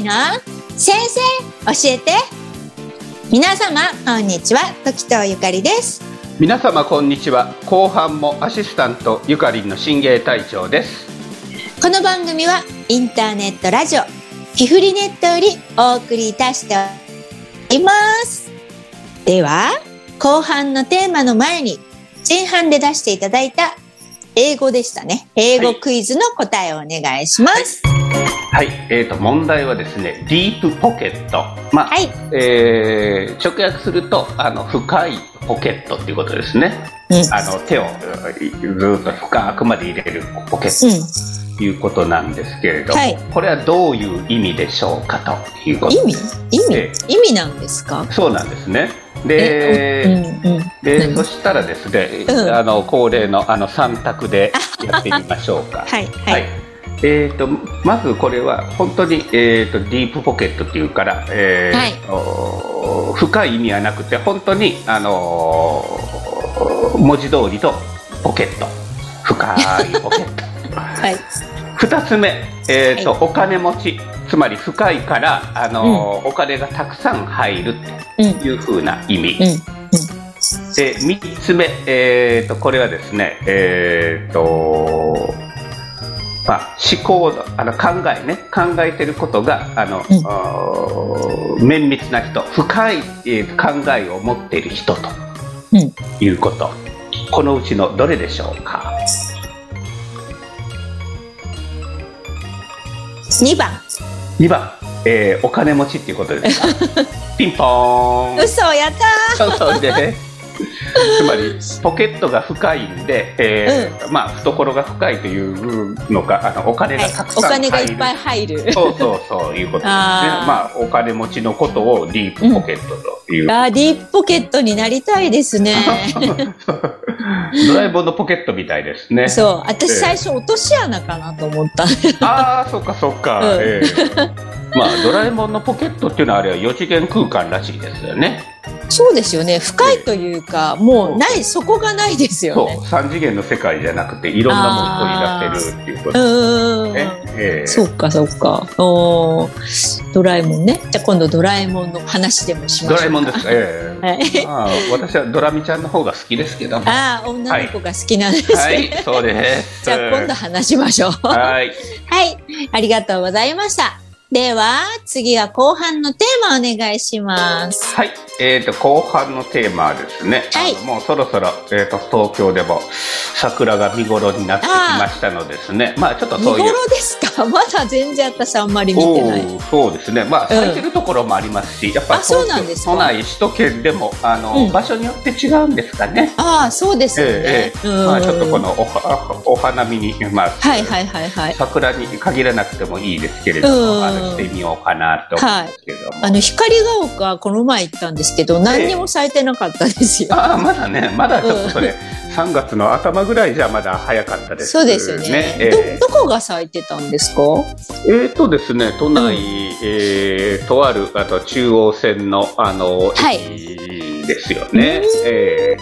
いの？先生教えて。皆様こんにちは。時藤ゆかりです。皆様こんにちは。後半もアシスタントゆかりんの新芸隊長です。この番組はインターネットラジオキフリネットよりお送りいたしております。では後半のテーマの前に前半で出していただいた英語でしたね。英語クイズの答えをお願いします、はい、えー、と問題はですねディープポケット。まあ、はい。えー直訳するとあの深いポケットっていうことですね。うん。あの手をずっと深くまで入れるポケット。うん。ということなんですけれども、はい。これはどういう意味でしょうかということ。意味？意味、え意味なんですか？そうなんですね。えで、うんうん。で何？そしたらですね、うん。あの恒例のあの3択でやってみましょうか。はい。はい、えー、とまずこれは本当に、えー、とディープポケットっていうから、えーお深い意味はなくて本当に、あのー文字通りとポケット。深いポケット。はい。2つ目、えーとはお金持ち。つまり深いから、あのーお金がたくさん入るうんというふうな意味。うん。で3つ目、えー、とこれはですね、えーとまあ、思考のあの考えね。考えてることがあの、うん。綿密な人深い、えー考えを持っている人とうん。いうこと、このうちのどれでしょうか？2番。2番、えーお金持ちっていうことですか？ピンポーン。嘘やったー。そうで つまりポケットが深いんで、えーまあ懐が深いというのかあのお金がたくおさん入る、金がいっぱい入る。そうそうそういうことですね。あー。まあお金持ちのことをディープポケットという、あーディープポケットになりたいですね。ドラえもんのポケットみたいですね。そう。私え。え最初落とし穴かなと思った。ああそっかそっか、うん。ええ。まあドラえもんのポケットっていうのはあれは4次元空間らしいですよねそうですよね。深いというかもうないそこがないですよそう。ね3次元の世界じゃなくていろんなものを取り出せるっていうこと。うー。んね、ええ。そうかそうか。おー。ドラえもんね。じゃあ今度ドラえもんの話でもしましょうドラえもんですか、ええ。はい。まあ、私はドラミちゃんの方が好きですけども。はああ女の子が好きなんですね、い、そうです。じゃあ今度話しましょう。はい。はい、ありがとうございました。では、次は後半のテーマお願いします。はい。えっ、と、後半のテーマはですね、はいもうそろそろ、えっ、と、東京でも桜が見頃になってきましたのですね。まあ、ちょっと見そういう。頃ですか？まだ全然私あんまり見てない。そうですね。まあ、咲いてるところもありますし、やっぱりあそうなんですか？都内、首都圏でも、あの、うん場所によって違うんですかね。ああ、そうですよね。ええええうんまあ、ちょっとこのおはお花見に、まあ、はいはいはいはい。桜に限らなくてもいいですけれどうんも、あのしてみようかなと思うんですけども。あの、光が丘、この前行ったんですけど、何にも咲いてなかったですよ。ああまだねまだちょっとそれ、3月の頭ぐらいじゃまだ早かったですそうですよね。えど、どこが咲いてたんですか？えーとですね都内、えーとあるあと中央線のあのはい。駅ですよね。うん。え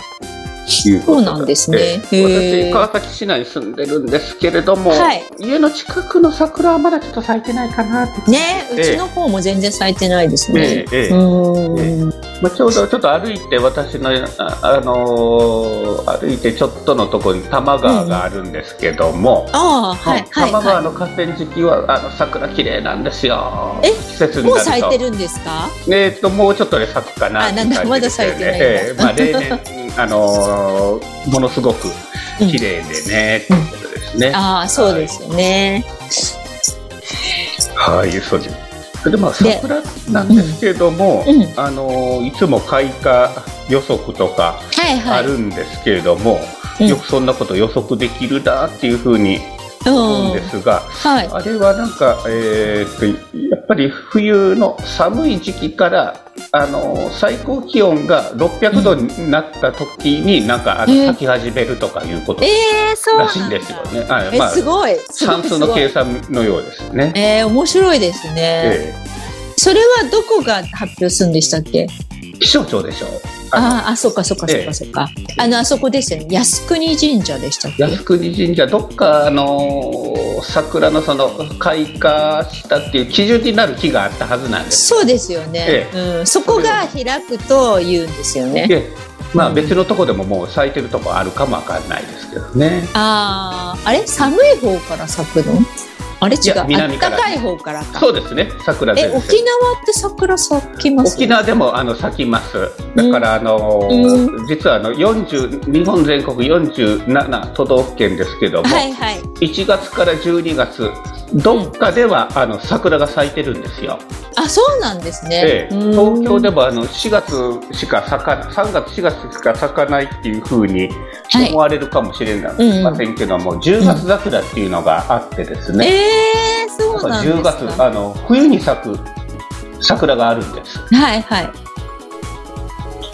そうなんですね。私川崎市内に住んでるんですけれども、はい。家の近くの桜はまだちょっと咲いてないかなって。ね、うちの方も全然咲いてないですね。ええ。ええ。うーん。まあ、ちょうどちょっと歩いて私の、あ、あのー歩いてちょっとのところに多摩川があるんですけども、ああ、はい多はいは摩川の河川敷はあの桜綺麗なんですよ。え季節い。もう咲いてるんですか？えーっともうちょっとで咲くかなあなんだっていう感じですよねまだ咲いてないええまあ 例年あのーものすごく綺麗でね、っていうことですね。ああ、そうですよね。はい、そうです。それでまあで桜なんですけども、うんうんあのーいつも開花予測とかはいはい。あるんですけれども、うんよくそんなこと予測できるなっていうふうに思うんですが、はい。あれはなんか、えーっとやっぱり冬の寒い時期からあの最高気温が600度になった時に、なんかあのえー咲き始めるとかいうこと。らしいんですよね。あえ、まあすごい。算数の計算のようですね。えー、面白いですね。えそれはどこが発表するんでしたっけ？え気象庁でしょ？ああ、そっかそっかそっかそっか。あの、あそこですよね。靖国神社でしたっけ？靖国神社、どっか、あの桜のその開花したっていう基準になる木があったはずなんですそうですよね。ええ、うん。そこが開くと言うんですよね。ええ、まあ別のとこでももう咲いてるとこあるかもわかんないですけどね。ああ、あれ？寒い方から咲くの？あれ違う南からかい方からそうですね桜え沖縄って桜咲きます？沖縄でもあの咲きます。だからあの、うん、実はあの40日本全国47都道府県ですけども、はいはい、1月から12月どっかでは、うん、あの桜が咲いてるんですよ。あ、そうなんですね。ええ、東京でもあの4月しか咲か3月4月しか咲かないっていうふうに思われるかもしれませんけども、はい、10月桜っていうのがあってですね。うん、ええー、そうなんですか。10月あの冬に咲く桜があるんです。はいはい。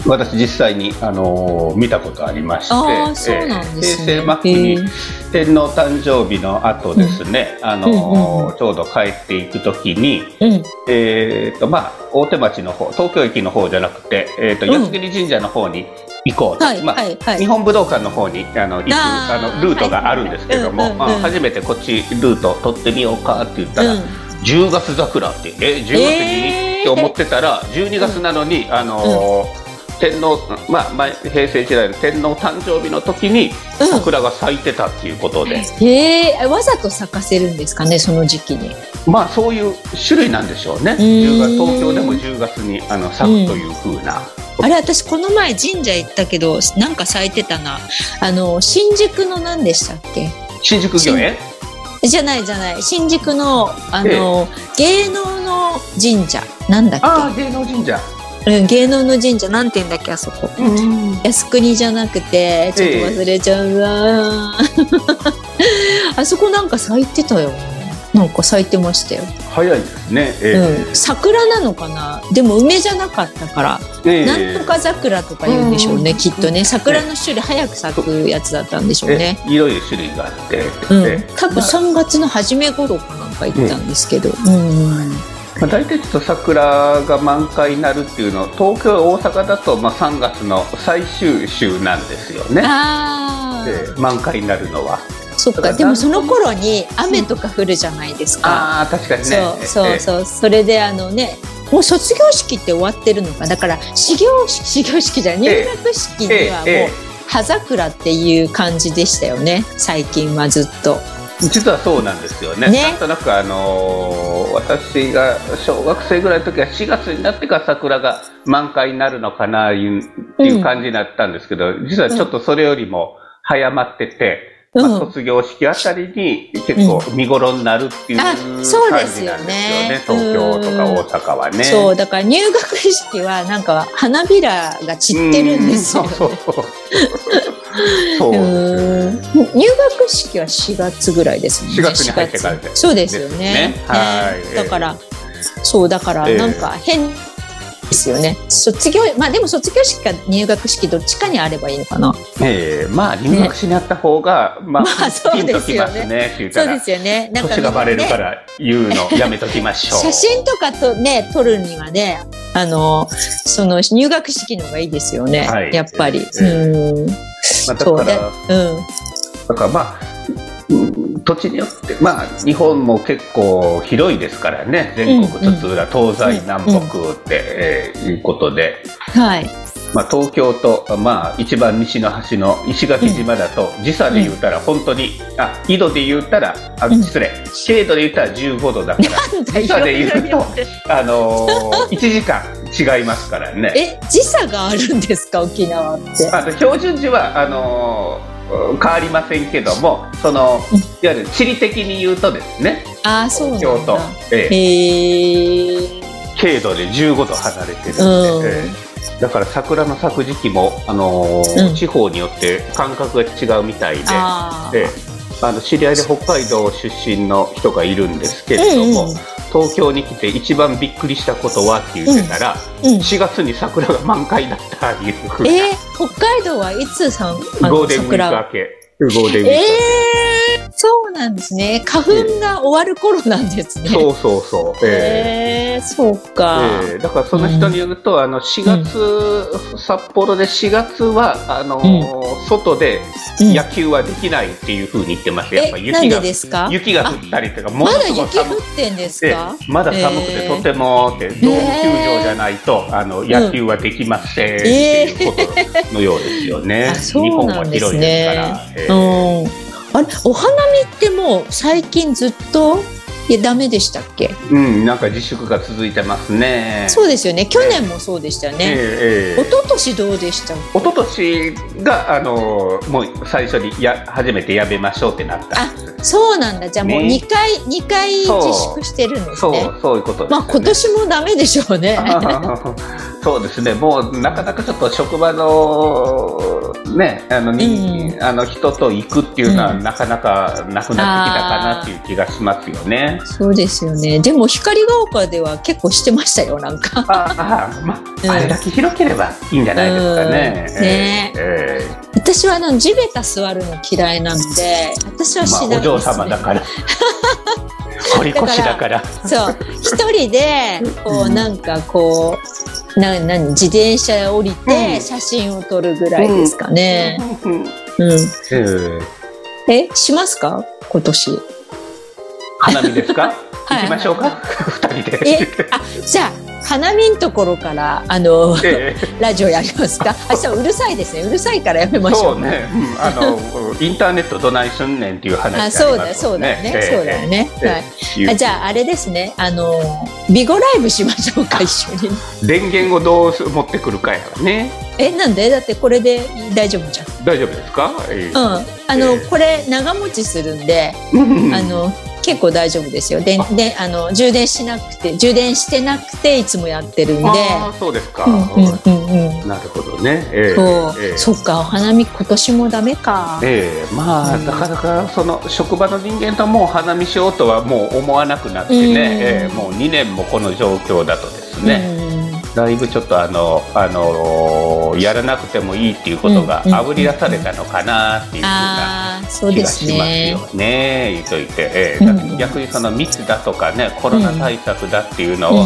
私実際に、あのー、見たことありまして、ね、平成末期に天皇誕生日の後ですね、うん、あのーちょうど帰っていく時に、うん、えっ、ー、とまあ大手町の方東京駅の方じゃなくて、えーと、靖国神社の方に行こうと、まあ、日本武道館の方にあの行くあのルートがあるんですけども、はいまあ、初めてこっちルート取ってみようかって言ったら、うん、10月桜ってえ10月に、えー、って思ってたら12月なのに、あのー天皇、まあ、前平成時代の天皇誕生日の時に桜が咲いてたっていうことで、うん、へえわざと咲かせるんですかねその時期に。まあそういう種類なんでしょうね。10月東京でも10月にあの咲くというふうな、うん、あれ私この前神社行ったけどなんか咲いてたな。あの新宿の何でしたっけ？新宿御苑？じゃないじゃない。新宿のあの、ええ、芸能の神社。なんだっけ？あ芸能神社うん、芸能の神社なんて言うんだっけあそこ、うん、靖国じゃなくてちょっと忘れちゃうわ、えー、あそこなんか咲いてたよなんか咲いてましたよ。早いですね、えー、うん、桜なのかな？でも梅じゃなかったから、えー、なんとか桜とか言うんでしょうね、きっとね。桜の種類早く咲くやつだったんでしょうね。いろいろ種類があって、うん、多分3月の初め頃かなんか行ったんですけど、うん、うんまあ、大体ちょっと桜が満開になるっていうのは東京大阪だとまあ3月の最終週なんですよね。で満開になるのは。そっかでもその頃に雨とか降るじゃないですか、うん、ああ確かにね。そうそうそう、それであのねもう卒業式って終わってるのかだから始業始業式じゃ入学式にはもう葉桜っていう感じでしたよね最近はずっと。実はそうなんですよね。ねなんとなくあのー、私が小学生ぐらいの時は4月になってから桜が満開になるのかなっていう感じになったんですけど、うん、実はちょっとそれよりも早まってて、うん、まあ、卒業式あたりに結構見頃になるっていう感じなんですよね。うん、東京とか大阪はね。そうだから入学式はなんか花びらが散ってるんですよ、ね、そうそうそう 入学式は4月ぐらいですもんね。4月に入ってからで。そうですよね。ねはい、だから、そうだからなんか変ですよね。卒業まあでも卒業式か入学式どっちかにあればいいのかな。ええー、まあ入学しにあった方が、ね、まあ、まあそうですよね。ねそうですよね。なんか年がバレるから言うのやめときましょう。写真とかとね撮るにはねあのその入学式の方がいいですよね。はい、やっぱり。えー、うん。まあ、だから、うん、だからまあ土地によって、まあ、日本も結構広いですからね。全国津々浦、東西南北って、えー、いうことで、はい。まあ、東京と、まあ、一番西の端の石垣島だと、時差で言ったら本当に、あ緯度で言ったらあ失礼。経度で言ったら15度だから時差で言うと、あのー、1時間違いますからね。え時差があるんですか？沖縄って。あの標準時はあのー、変わりませんけどもそのいわゆる地理的に言うとですね。あそうなん京都、ええ。ー、経度で15度離れてるんで、うん。えー、だから桜の咲く時期も、あのーうん、地方によって感覚が違うみたいで。であの知り合いで北海道出身の人がいるんですけれども、うんうん。東京に来て一番びっくりしたことはって言ってたら、うんうん、4月に桜が満開だったいうふうえー、北海道はいつさんゴールデンウィーク明け。ゴールデンウィークえそうなんですね。花粉が終わる頃なんですね。そうそうそう。えー、えー、そうか、えー。だからその人によると、うん、あの4月、うん、札幌で4月はあのーうん、外で野球はできないっていうふうに言ってます。やっぱ雪が雪が降ったりとか、まだ雪降ってんですか？まだ寒くて、とてもってドーム球場じゃないと、あの野球はできませんっていうことのようですよね。日本は広いですから。えーあれ？お花見ってもう最近ずっと？いやダメでしたっけ？うんなんか自粛が続いてますね。そうですよね。去年もそうでしたよね、えー、えー、一昨年どうでした？一昨年があのもう最初にや初めてやめましょうってなった。あそうなんだ。じゃあもう2回、ね、2回自粛してるんですね。そうそういうこと、ね、まあ今年もダメでしょうね そうですね。もうなかなかちょっと職場のねあのに、うん、あの人と行くっていうのは、なかなかなくなってきたかなっていう気がしますよね。そうですよね。でも光が丘では結構してましたよなんか。ああ、まあ、あれだけ広ければいいんじゃないですかね。うん、ね、えー、私はあの地べた座るの嫌いなので私はしないです、ね、まあ、お嬢様だから 堀越だから。そう。一人でこうなんかこうな何？自転車降りて写真を撮るぐらいですかね。うん。えしますか？今年。花見ですか？行きましょうか？二人で。えあじゃあ花見んところからあの、ええ、ラジオやりますか？あ、そううるさいですね。うるさいからやめましょう。そうね。うん、あの インターネットどないすんねんっていう話、ね、あ、そうだそうだね。え、そうだよね。はい。あじゃああれですね。あのビゴライブしましょうか一緒に。電源をどう持ってくるかやね。えなんで？だってこれで大丈夫じゃん。大丈夫ですか？うん。あの、これ長持ちするんで、あの。結構大丈夫ですよ。でであの充電しなくて充電してなくていつもやってるんで。あそうですか、うんうんうんうん、なるほどね、えー、そう、えー、そっかお花見今年もダメか。ええ。ー、まあ、うん、なかなかその職場の人間ともう花見しようとはもう思わなくなってね、うん、えー、もう2年もこの状況だとですね、うんだいぶちょっとあの、あのやらなくてもいいっていうことがあぶり出されたのかなっていうふうな気がしますよね、言うといて、えー、逆にその密だとかねコロナ対策だっていうのを、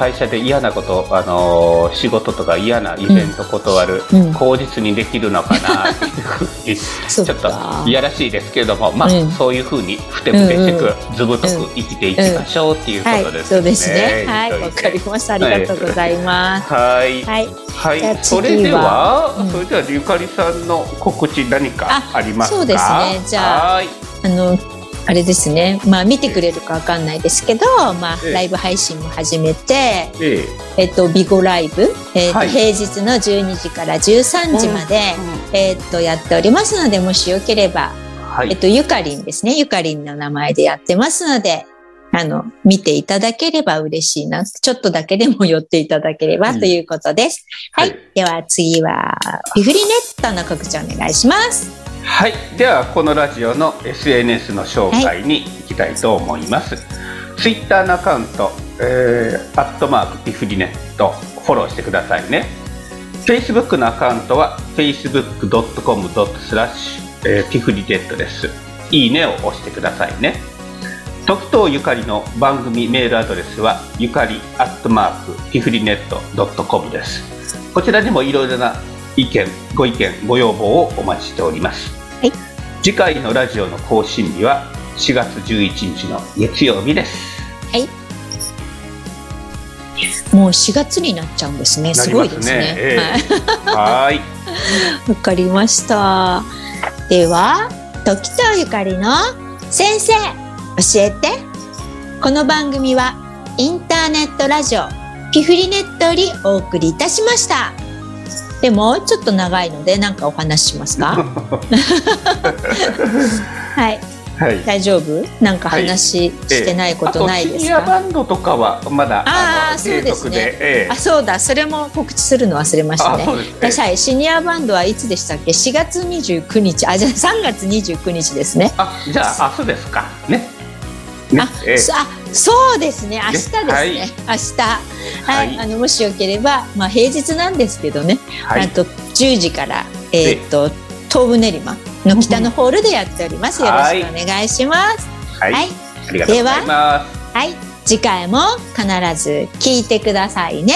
会社で嫌なこと、あの仕事とか嫌なイベント断る、口実にできるのかなっていうふうにちょっといやらしいですけれども、まあ、そういうふうにふてぶてしく、ずぶとく生きていきましょうっていうことですね。そうですね。はい、わかりました。ありがとうございます。はい。はい。はい。それでは、それではゆかりさんの告知何かありますか？そうですね。じゃあ、あのあれですね、まあ、見てくれるかわかんないですけど、まあ、ライブ配信も始めて、ええっと、ビゴライブ、えっと、はい、平日の12時から13時まで、うん、えっと、やっておりますので、もしよければ、はい、えっと、ゆかりんですね。ゆかりんの名前でやってますので、あの、見ていただければ嬉しいな。ちょっとだけでも寄っていただければということです。はい、はい。では次は、ピフリネットの告知お願いします。はい。ではこのラジオの SNS の紹介に行きたいと思います、はい、ツイッターのアカウント、えー、アットマークピフリネットフォローしてくださいね。Facebook のアカウントは facebook.com スラッシュピフリネットです。いいねを押してくださいね。時藤ゆかりの番組メールアドレスはゆかりアットマークピフリネットドットコムです。こちらにもいろいろな意見ご意見ご要望をお待ちしております、はい、次回のラジオの更新日は4月11日の月曜日ですはいもう4月になっちゃうんですね。すごいですね。えー、はい。わかりました。では、時とゆかりの先生、教えて。この番組はインターネットラジオピフリネットよりお送りいたしました。でもちょっと長いので何かお話しますか？はい、はい、大丈夫？なんか話してないことないですか、はい、シニアバンドとかはまだああそうですね、ええ、あそうだ。それも告知するの忘れましたね。ね、はいシニアバンドはいつでしたっけ？4月29日。あじゃあ3月29日ですね。あじゃあ明日ですか。ね。ね、あ、えー、あ、そうですね。明日ですね。はい、明日、はい、あのもしよければ、まあ平日なんですけどね。はい、あと10時からえっ、ー、と東武練馬の北のホールでやっております。よろしくお願いします。はい。はい、ありがとうございます。はい。次回も必ず聞いてくださいね。